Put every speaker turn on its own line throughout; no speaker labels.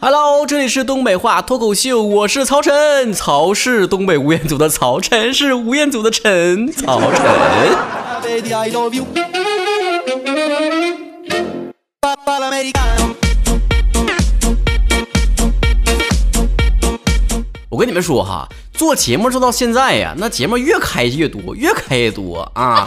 Hello，这里是东北话脱口秀，我是曹晨，曹是东北吴彦祖的曹，晨是吴彦祖的晨，曹晨。我跟你们说哈，做节目做到现在呀，那节目越开越多，越开越多啊。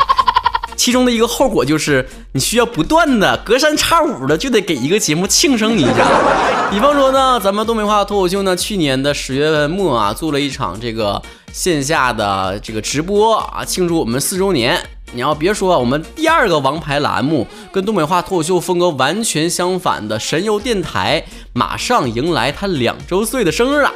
其中的一个后果就是，你需要不断的隔三差五的就得给一个节目庆生你一下。比方说呢，咱们东北话脱口秀呢，去年的十月末啊，做了一场这个线下的这个直播啊，庆祝我们四周年。你要别说，我们第二个王牌栏目跟东北话脱口秀风格完全相反的神游电台，马上迎来它两周岁的生日了。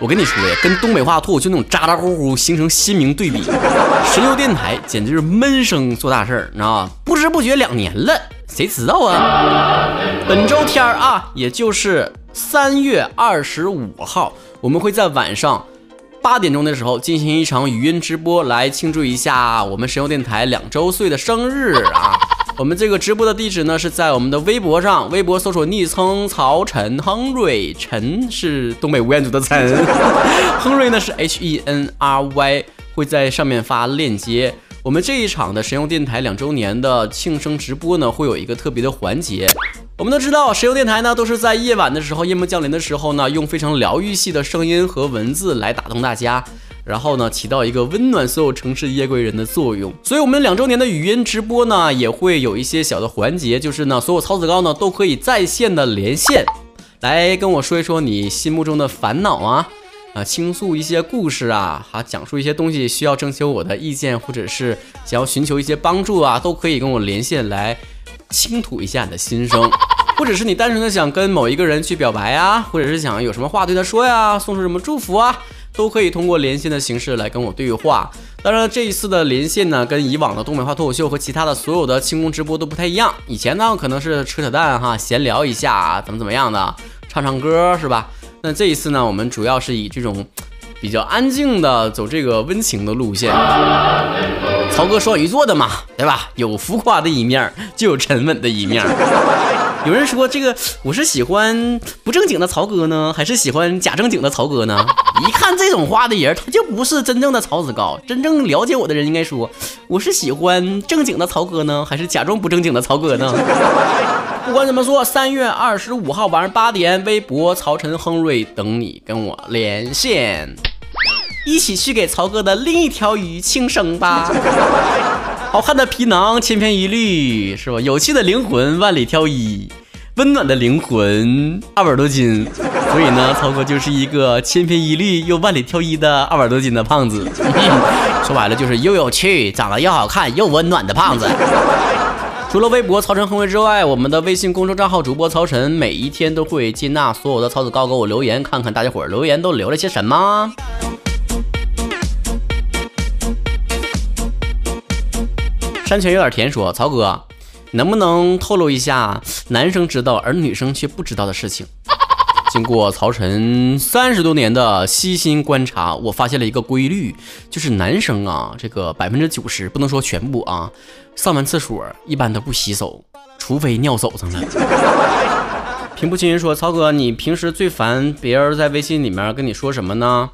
我跟你说呀，跟东北话脱口秀那种咋咋呼呼形成鲜明对比。神游电台简直是闷声做大事儿，你知道吗？不知不觉两年了，谁知道啊？本周天儿啊，也就是三月二十五号，我们会在晚上八点钟的时候进行一场语音直播，来庆祝一下我们神游电台两周岁的生日啊！我们这个直播的地址呢，是在我们的微博上，微博搜索昵称曹晨亨瑞，陈是东北吴彦祖的陈，亨瑞呢是 H E N R Y，会在上面发链接。我们这一场的神游电台两周年的庆生直播呢，会有一个特别的环节。我们都知道，神游电台呢都是在夜晚的时候，夜幕降临的时候呢，用非常疗愈系的声音和文字来打动大家。然后呢，起到一个温暖所有城市夜归人的作用。所以，我们两周年的语音直播呢，也会有一些小的环节，就是呢，所有曹子高呢都可以在线的连线，来跟我说一说你心目中的烦恼啊，啊，倾诉一些故事啊，哈，讲述一些东西需要征求我的意见，或者是想要寻求一些帮助啊，都可以跟我连线来倾吐一下你的心声，或者是你单纯的想跟某一个人去表白啊，或者是想有什么话对他说呀，送出什么祝福啊。都可以通过连线的形式来跟我对话。当然，这一次的连线呢，跟以往的东北话脱口秀和其他的所有的庆功直播都不太一样。以前呢，可能是扯扯淡哈，闲聊一下，怎么怎么样的，唱唱歌是吧？那这一次呢，我们主要是以这种比较安静的，走这个温情的路线。曹哥双鱼座的嘛，对吧？有浮夸的一面，就有沉稳的一面。有人说这个我是喜欢不正经的曹哥呢，还是喜欢假正经的曹哥呢？一看这种话的人，他就不是真正的曹子高。真正了解我的人应该说，我是喜欢正经的曹哥呢，还是假装不正经的曹哥呢？不管怎么说，三月二十五号晚上八点，微博曹晨亨瑞等你跟我连线，一起去给曹哥的另一条鱼庆生吧。好看的皮囊千篇一律，是吧？有趣的灵魂万里挑一，温暖的灵魂二百多斤。所以呢，曹哥就是一个千篇一律又万里挑一的二百多斤的胖子。说白了就是又有趣、长得又好看又温暖的胖子。除了微博曹晨亨威之外，我们的微信公众账号主播曹晨每一天都会接纳所有的曹子高给我留言，看看大家伙留言都留了些什么。山泉有点甜，说曹哥，能不能透露一下男生知道而女生却不知道的事情？经过曹晨三十多年的悉心观察，我发现了一个规律，就是男生啊，这个百分之九十不能说全部啊，上完厕所一般都不洗手，除非尿手上了。平步青云说，曹哥，你平时最烦别人在微信里面跟你说什么呢？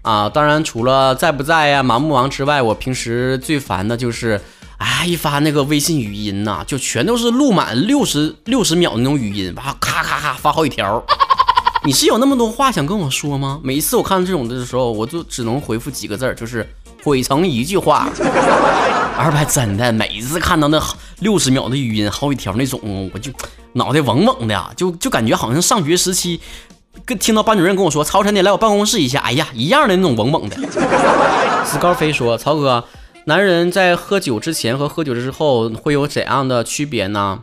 啊，当然除了在不在呀、忙不忙之外，我平时最烦的就是。哎，一发那个微信语音呐，就全都是录满六十六十秒那种语音，哇，咔咔咔发好几条。你是有那么多话想跟我说吗？每一次我看到这种的时候，我就只能回复几个字，就是毁成一句话。二百真的，每一次看到那六十秒的语音，好几条那种，我就脑袋嗡嗡的，就就感觉好像上学时期跟听到班主任跟我说：“曹晨，你来我办公室一下。”哎呀，一样的那种嗡嗡的。史高飞说：“曹哥。”男人在喝酒之前和喝酒之后会有怎样的区别呢？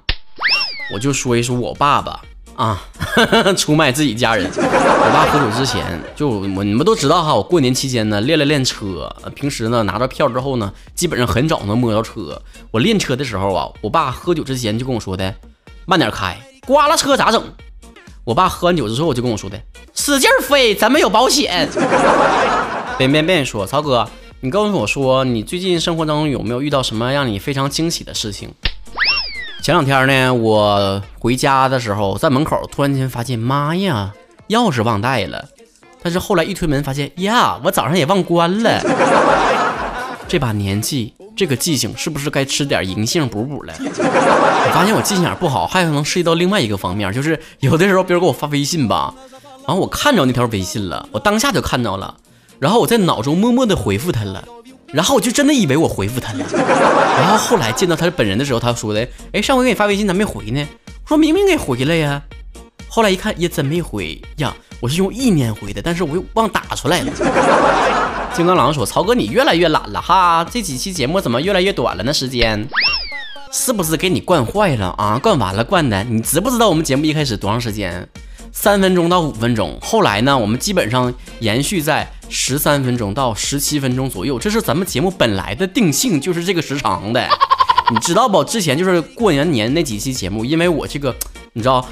我就说一说我爸爸啊，出卖自己家人。我爸喝酒之前就我你们都知道哈，我过年期间呢练了练车，平时呢拿着票之后呢，基本上很早能摸到车。我练车的时候啊，我爸喝酒之前就跟我说的，慢点开，刮了车咋整？我爸喝完酒之后就跟我说的，使劲飞，咱们有保险。别别别说，曹哥。你告诉我说，你最近生活当中有没有遇到什么让你非常惊喜的事情？前两天呢，我回家的时候，在门口突然间发现，妈呀，钥匙忘带了。但是后来一推门，发现呀，我早上也忘关了。这把年纪，这个记性是不是该吃点银杏补补了？我发现我记性眼不好，还可能涉及到另外一个方面，就是有的时候别人给我发微信吧，然后我看着那条微信了，我当下就看到了，然后我在脑中默默的回复他了，然后我就真的以为我回复他了，然后后来见到他本人的时候，他说的，哎，上回给你发微信咋没回呢？我说明明给回了呀，后来一看也真没回呀，我是用意念回的，但是我又忘打出来了。金刚狼说：“曹哥，你越来越懒了哈，这几期节目怎么越来越短了呢？时间是不是给你惯坏了啊？惯完了惯的，你知不知道我们节目一开始多长时间？三分钟到五分钟，后来呢，我们基本上延续在十三分钟到十七分钟左右，这是咱们节目本来的定性，就是这个时长的。你知道不？之前就是过年年那几期节目，因为我这个，你知道。”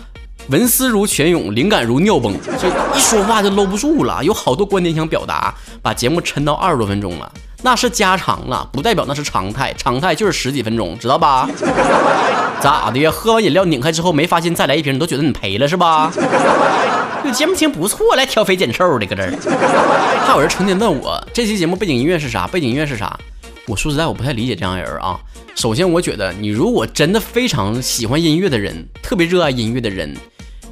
文思如泉涌，灵感如尿崩，就一说话就搂不住了。有好多观点想表达，把节目抻到二十多分钟了，那是加长了，不代表那是常态。常态就是十几分钟，知道吧？咋的呀？喝完饮料拧开之后没发现再来一瓶，你都觉得你赔了是吧？这节目听不错，来挑肥拣瘦的搁这儿。还有人成天问我这期节目背景音乐是啥？背景音乐是啥？我说实在，我不太理解这样人啊。首先，我觉得你如果真的非常喜欢音乐的人，特别热爱音乐的人。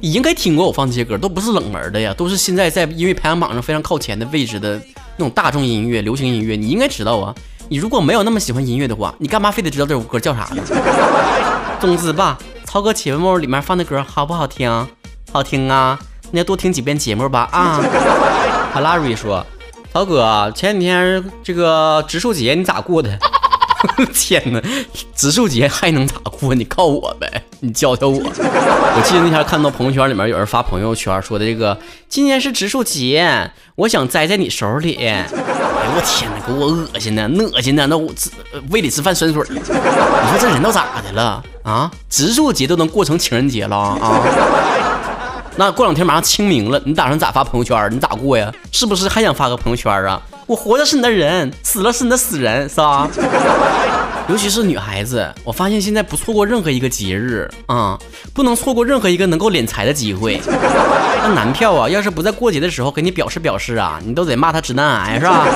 你应该听过我放这些歌，都不是冷门的呀，都是现在在音乐排行榜上非常靠前的位置的那种大众音乐、流行音乐。你应该知道啊。你如果没有那么喜欢音乐的话，你干嘛非得知道这首歌叫啥呢？总之吧，曹哥节目里面放的歌好不好听？好听啊，你要多听几遍节目吧啊。哈拉瑞说，曹哥前几天这个植树节你咋过的？天哪，植树节还能咋过？你告我呗，你教教我。我记得那天看到朋友圈里面有人发朋友圈说的这个，今天是植树节，我想栽在你手里。哎呦我天哪，给我恶心的，恶心的，那我吃胃里吃饭酸水。你说这人都咋的了啊？植树节都能过成情人节了啊？那过两天马上清明了，你打算咋发朋友圈？你咋过呀？是不是还想发个朋友圈啊？我活着是你的人，死了是你的死人，是吧？尤其是女孩子，我发现现在不错过任何一个节日啊，不能错过任何一个能够敛财的机会。那男票啊，要是不在过节的时候给你表示表示啊，你都得骂他直男癌，是吧？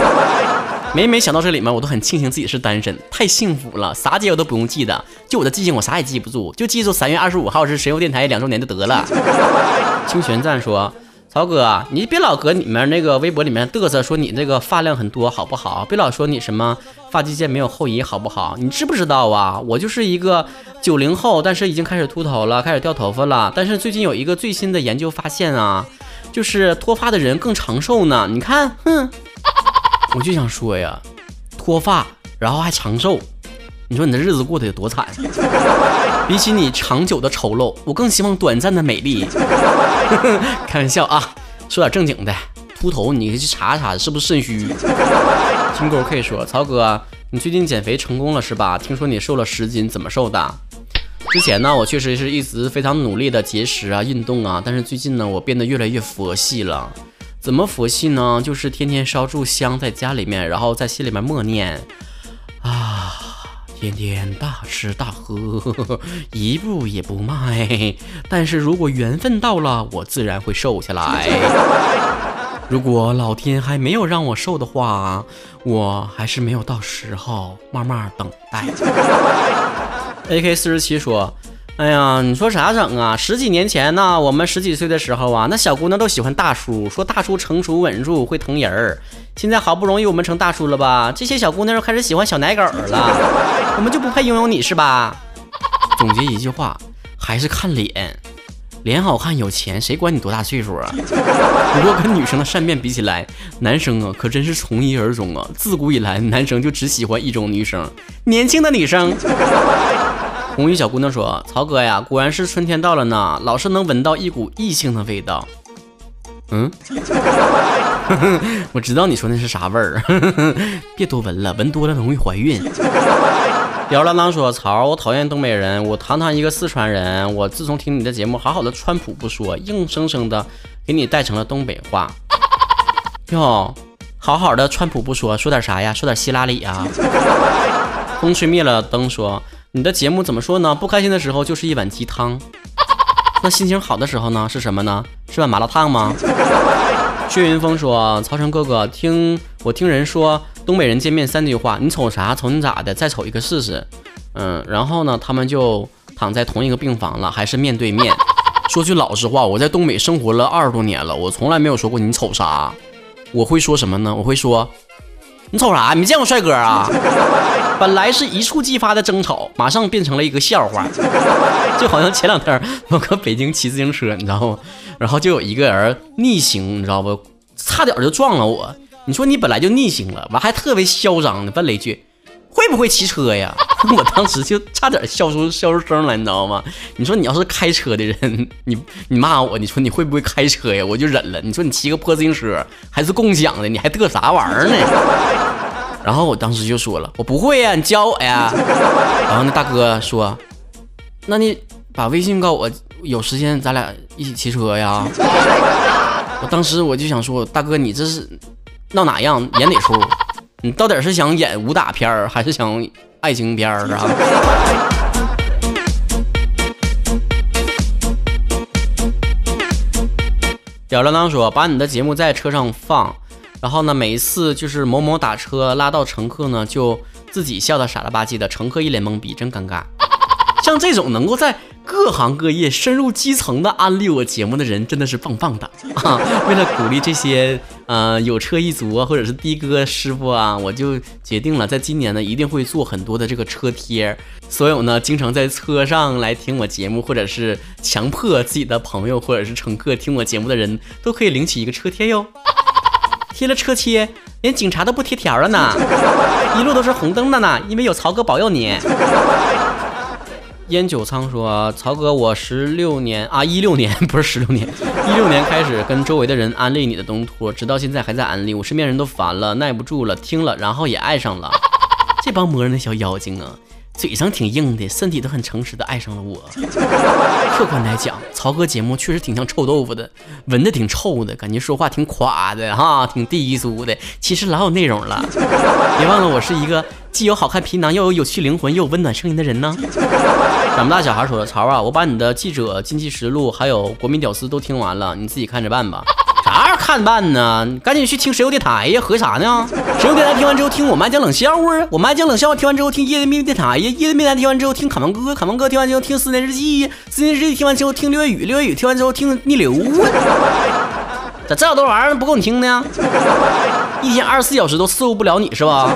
每每想到这里面，我都很庆幸自己是单身，太幸福了，啥节我都不用记得，就我的记性，我啥也记不住，就记住三月二十五号是神游电台两周年就得了。清泉赞说。曹哥，你别老搁里面那个微博里面嘚瑟，说你这个发量很多，好不好？别老说你什么发际线没有后移，好不好？你知不知道啊？我就是一个九零后，但是已经开始秃头了，开始掉头发了。但是最近有一个最新的研究发现啊，就是脱发的人更长寿呢。你看，哼，我就想说呀，脱发然后还长寿。你说你的日子过得有多惨？比起你长久的丑陋，我更希望短暂的美丽。开玩笑啊，说点正经的。秃头，你去查查是不是肾虚。金钩 K 说：“曹哥，你最近减肥成功了是吧？听说你瘦了十斤，怎么瘦的？之前呢，我确实是一直非常努力的节食啊、运动啊，但是最近呢，我变得越来越佛系了。怎么佛系呢？就是天天烧炷香在家里面，然后在心里面默念啊。”天天大吃大喝，一步也不迈。但是如果缘分到了，我自然会瘦下来。如果老天还没有让我瘦的话，我还是没有到时候，慢慢等待。AK 四十七说。哎呀，你说啥整啊？十几年前呢，我们十几岁的时候啊，那小姑娘都喜欢大叔，说大叔成熟稳重，会疼人儿。现在好不容易我们成大叔了吧？这些小姑娘又开始喜欢小奶狗了，我们就不配拥有你是吧？总结一句话，还是看脸，脸好看有钱，谁管你多大岁数啊？不过跟女生的善变比起来，男生啊可真是从一而终啊！自古以来，男生就只喜欢一种女生，年轻的女生。红衣小姑娘说：“曹哥呀，果然是春天到了呢，老是能闻到一股异性的味道。”嗯，我知道你说那是啥味儿，别多闻了，闻多了容易怀孕。吊儿郎当说：“曹，我讨厌东北人，我堂堂一个四川人，我自从听你的节目，好好的川普不说，硬生生的给你带成了东北话。哟，好好的川普不说，说点啥呀？说点希拉里呀？”风吹灭了灯说。你的节目怎么说呢？不开心的时候就是一碗鸡汤，那心情好的时候呢是什么呢？是碗麻辣烫吗？薛云峰说：“曹晨哥哥，听我听人说，东北人见面三句话：你瞅啥？瞅你咋的？再瞅一个试试。嗯，然后呢，他们就躺在同一个病房了，还是面对面。说句老实话，我在东北生活了二十多年了，我从来没有说过你瞅啥。我会说什么呢？我会说，你瞅啥？没见过帅哥啊？本来是一触即发的争吵，马上变成了一个笑话，就好像前两天我搁北京骑自行车，你知道吗？然后就有一个人逆行，你知道不？差点就撞了我。你说你本来就逆行了，完还特别嚣张的问了一句：“会不会骑车呀？” 我当时就差点笑出笑出声来，你知道吗？你说你要是开车的人，你你骂我，你说你会不会开车呀？我就忍了。你说你骑个破自行车还是共享的，你还嘚啥玩意儿呢？然后我当时就说了：“我不会呀，你教我呀。”然后那大哥说：“那你把微信告我，有时间咱俩一起骑车呀。”我当时我就想说，大哥，你这是闹哪样，演哪出？你到底是想演武打片儿，还是想爱情片儿啊？吊儿郎当说，把你的节目在车上放，然后呢，每一次就是某某打车拉到乘客呢，就自己笑的傻了吧唧的，乘客一脸懵逼，真尴尬。像这种能够在各行各业深入基层的安利我节目的人，真的是棒棒的啊！为了鼓励这些呃有车一族啊，或者是的哥师傅啊，我就决定了，在今年呢，一定会做很多的这个车贴。所有呢，经常在车上来听我节目，或者是强迫自己的朋友或者是乘客听我节目的人，都可以领取一个车贴哟。贴了车贴，连警察都不贴条了呢，一路都是红灯的呢，因为有曹哥保佑你。烟酒仓说：“曹哥，我十六年啊，一六年 不是十六年，一六年开始跟周围的人安利你的东坡，直到现在还在安利。我身边人都烦了，耐不住了，听了，然后也爱上了。这帮磨人的小妖精啊，嘴上挺硬的，身体都很诚实的爱上了我。客观来讲，曹哥节目确实挺像臭豆腐的，闻着挺臭的，感觉说话挺垮的哈，挺低俗的。其实老有内容了。别忘了，我是一个。”既有好看皮囊，又有有趣灵魂，又有温暖声音的人呢？长不大小孩说的：“曹啊，我把你的记者经济实录还有国民屌丝都听完了，你自己看着办吧。啥样看办呢？赶紧去听石油电台呀！合啥呢？石油电台听完之后听我们爱讲冷笑话，我们爱讲冷笑话听完之后听夜的秘密电台呀，夜的秘密电台听完之后听卡门哥，卡门哥听完之后听思念日记，思念日记听完之后听六月雨，六月雨听完之后听逆流咋这么多玩意儿不够你听呢？一天二十四小时都伺候不了你是吧？”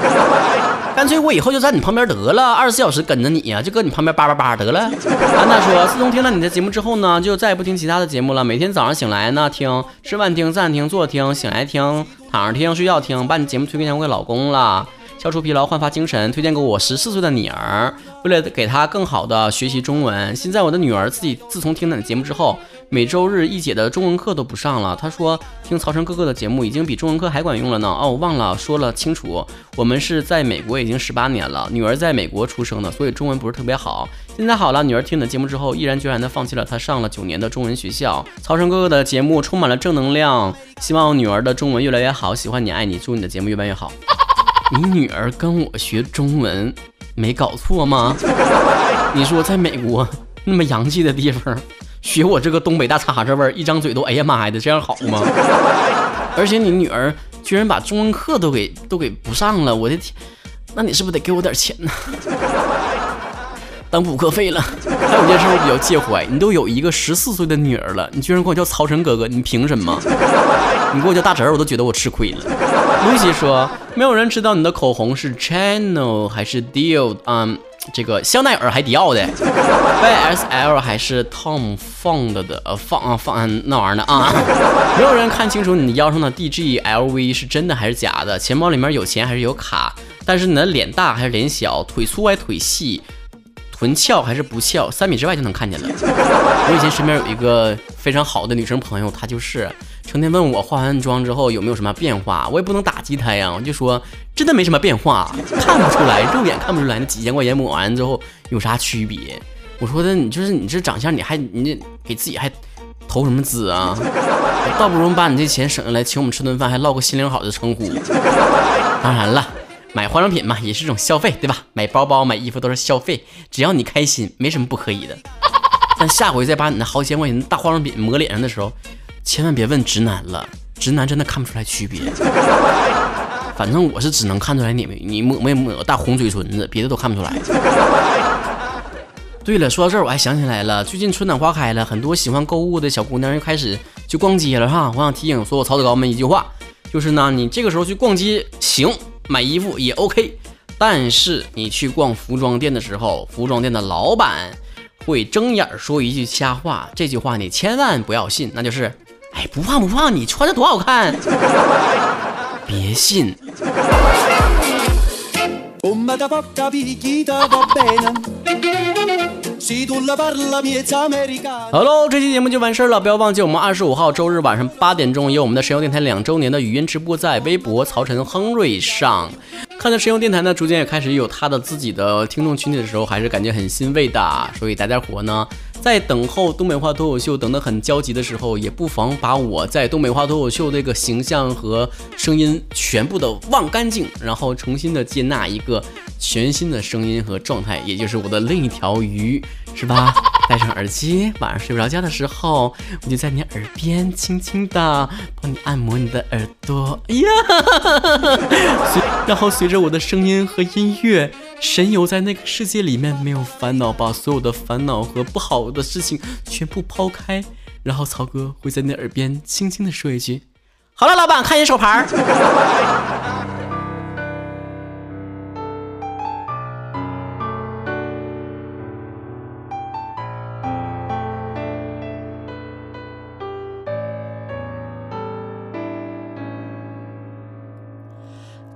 干脆我以后就在你旁边得了，二十四小时跟着你呀，就搁你旁边叭叭叭得了。安娜说，自从听了你的节目之后呢，就再也不听其他的节目了。每天早上醒来呢，听，吃饭听，站听，坐听，醒来听，躺着听，睡觉听，把你节目推荐给我老公了。消除疲劳，焕发精神，推荐给我十四岁的女儿，为了给她更好的学习中文。现在我的女儿自己自从听了你的节目之后，每周日一姐的中文课都不上了。她说听曹晨哥哥的节目已经比中文课还管用了呢。哦，我忘了说了清楚，我们是在美国已经十八年了，女儿在美国出生的，所以中文不是特别好。现在好了，女儿听你的节目之后，毅然决然的放弃了她上了九年的中文学校。曹晨哥哥的节目充满了正能量，希望女儿的中文越来越好。喜欢你，爱你，祝你的节目越办越好。你女儿跟我学中文，没搞错吗？你说在美国那么洋气的地方，学我这个东北大碴子味儿，一张嘴都哎呀妈呀的，这样好吗？而且你女儿居然把中文课都给都给不上了，我的天，那你是不是得给我点钱呢？当补课费了。还有件事我比较介怀，你都有一个十四岁的女儿了，你居然管我叫曹晨哥哥，你凭什么？你给我叫大侄儿，我都觉得我吃亏了。露西说，没有人知道你的口红是 Chanel 还是 Dior，嗯，这个香奈儿还迪奥的，YSL 还是 Tom Ford 的，呃，放啊放那玩意儿的啊。没有人看清楚你腰上的 DG LV 是真的还是假的，钱包里面有钱还是有卡，但是你的脸大还是脸小，腿粗还是腿细。臀翘还是不翘，三米之外就能看见了。我以前身边有一个非常好的女生朋友，她就是成天问我化完妆之后有没有什么变化，我也不能打击她呀，我就说真的没什么变化，看不出来，肉眼看不出来，那几千块钱抹完之后有啥区别？我说的你就是你这长相，你还你给自己还投什么资啊？倒不如把你这钱省下来，请我们吃顿饭，还唠个心灵好的称呼。当然了。
买化妆品嘛，也是一种消费，对吧？买包包、买衣服都是消费，只要你开心，没什么不可以的。但下回再把你那好几千块钱大化妆品抹脸上的时候，千万别问直男了，直男真的看不出来区别。反正我是只能看出来你们你抹没抹大红嘴唇子，别的都看不出来。对了，说到这儿我还想起来了，最近春暖花开了，很多喜欢购物的小姑娘又开始去逛街了哈。我想提醒所有曹子高们一句话，就是呢，你这个时候去逛街行。买衣服也 OK，但是你去逛服装店的时候，服装店的老板会睁眼说一句瞎话，这句话你千万不要信，那就是，哎，不胖不胖，你穿着多好看，别信。好喽，这期节目就完事儿了，不要忘记我们二十五号周日晚上八点钟有我们的神游电台两周年的语音直播，在微博曹晨亨瑞上。看到神游电台呢，逐渐也开始有他的自己的听众群体的时候，还是感觉很欣慰的。所以大家伙呢，在等候东北话脱口秀等得很焦急的时候，也不妨把我在东北话脱口秀这个形象和声音全部的忘干净，然后重新的接纳一个。全新的声音和状态，也就是我的另一条鱼，是吧？戴上耳机，晚上睡不着觉的时候，我就在你耳边轻轻的帮你按摩你的耳朵，哎呀！然后随着我的声音和音乐，神游在那个世界里面，没有烦恼，把所有的烦恼和不好的事情全部抛开，然后曹哥会在你耳边轻轻的说一句：“好了，老板，看你手牌。”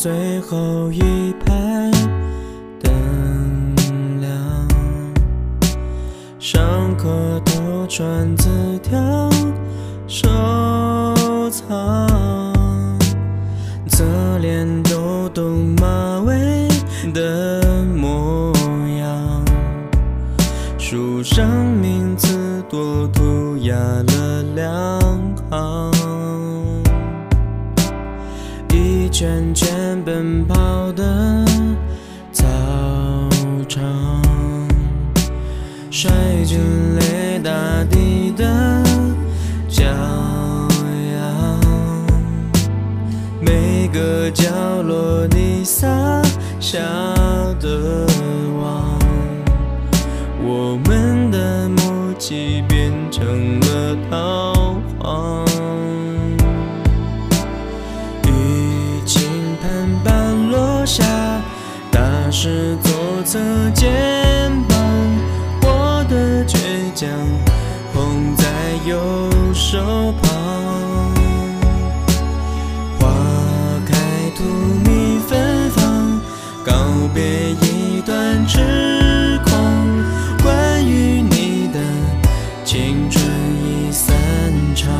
最后一排灯亮，上课都传纸条奔跑的操场，摔进泪大地的骄阳，每个角落你撒下的网，我们的默契变成了桃侧肩膀，我的倔强捧在右手旁。花开荼蘼芬芳，告别一段痴狂。关于你的青春已散场，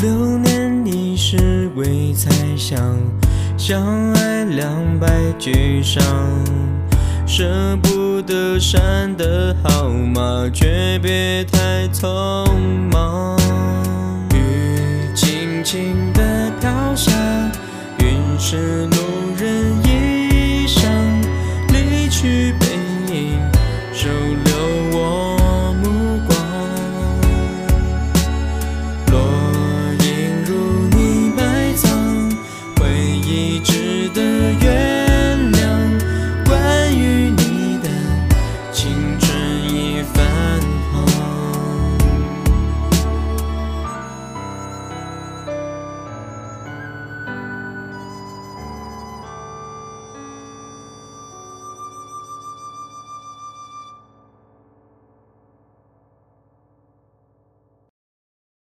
流年已是鬼猜想。相爱两败俱伤舍不得删的号码却别太匆忙。雨轻轻地飘下云是路人